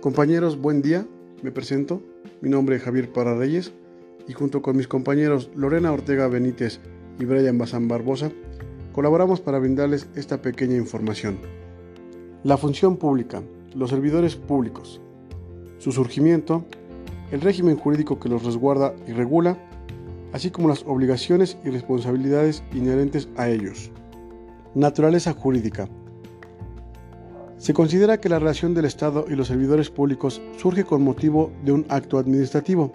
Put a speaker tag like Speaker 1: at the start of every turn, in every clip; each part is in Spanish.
Speaker 1: Compañeros, buen día. Me presento. Mi nombre es Javier Parra Reyes y junto con mis compañeros Lorena Ortega Benítez y Brian Bazán Barbosa, colaboramos para brindarles esta pequeña información. La función pública, los servidores públicos, su surgimiento, el régimen jurídico que los resguarda y regula, así como las obligaciones y responsabilidades inherentes a ellos. Naturaleza jurídica. Se considera que la relación del Estado y los servidores públicos surge con motivo de un acto administrativo,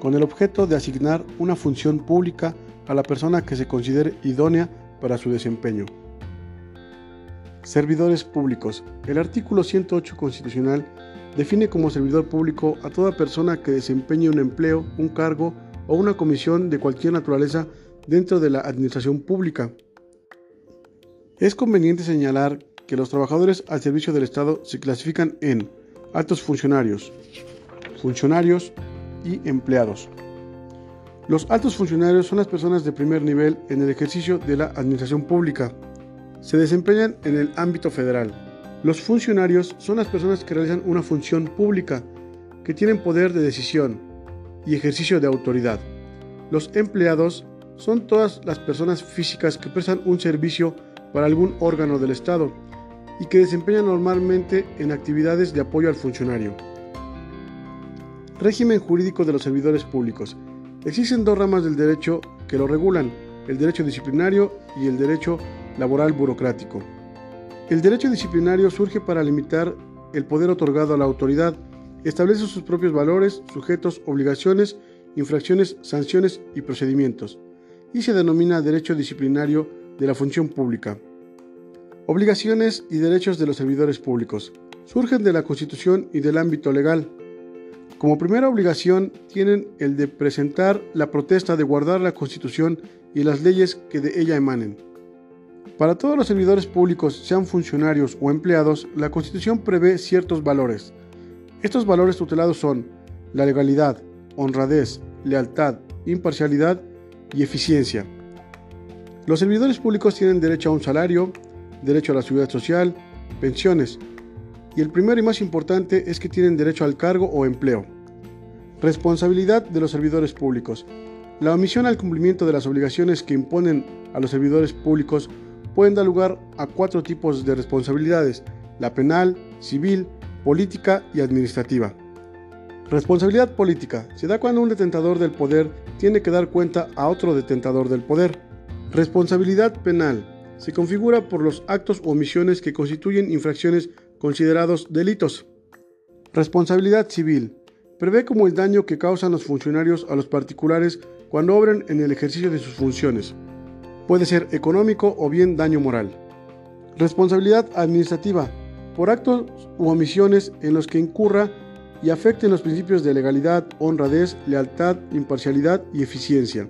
Speaker 1: con el objeto de asignar una función pública a la persona que se considere idónea para su desempeño. Servidores públicos. El artículo 108 constitucional define como servidor público a toda persona que desempeñe un empleo, un cargo o una comisión de cualquier naturaleza dentro de la administración pública. Es conveniente señalar que los trabajadores al servicio del Estado se clasifican en altos funcionarios, funcionarios y empleados. Los altos funcionarios son las personas de primer nivel en el ejercicio de la administración pública. Se desempeñan en el ámbito federal. Los funcionarios son las personas que realizan una función pública, que tienen poder de decisión y ejercicio de autoridad. Los empleados son todas las personas físicas que prestan un servicio para algún órgano del Estado y que desempeñan normalmente en actividades de apoyo al funcionario. Régimen jurídico de los servidores públicos. Existen dos ramas del derecho que lo regulan, el derecho disciplinario y el derecho laboral burocrático. El derecho disciplinario surge para limitar el poder otorgado a la autoridad, establece sus propios valores, sujetos, obligaciones, infracciones, sanciones y procedimientos, y se denomina derecho disciplinario de la función pública. Obligaciones y derechos de los servidores públicos. Surgen de la Constitución y del ámbito legal. Como primera obligación tienen el de presentar la protesta de guardar la Constitución y las leyes que de ella emanen. Para todos los servidores públicos, sean funcionarios o empleados, la Constitución prevé ciertos valores. Estos valores tutelados son la legalidad, honradez, lealtad, imparcialidad y eficiencia. Los servidores públicos tienen derecho a un salario, derecho a la seguridad social, pensiones. Y el primero y más importante es que tienen derecho al cargo o empleo. Responsabilidad de los servidores públicos. La omisión al cumplimiento de las obligaciones que imponen a los servidores públicos pueden dar lugar a cuatro tipos de responsabilidades, la penal, civil, política y administrativa. Responsabilidad política se da cuando un detentador del poder tiene que dar cuenta a otro detentador del poder. Responsabilidad penal se configura por los actos o omisiones que constituyen infracciones considerados delitos. Responsabilidad civil. Prevé como el daño que causan los funcionarios a los particulares cuando obren en el ejercicio de sus funciones. Puede ser económico o bien daño moral. Responsabilidad administrativa. Por actos u omisiones en los que incurra y afecten los principios de legalidad, honradez, lealtad, imparcialidad y eficiencia.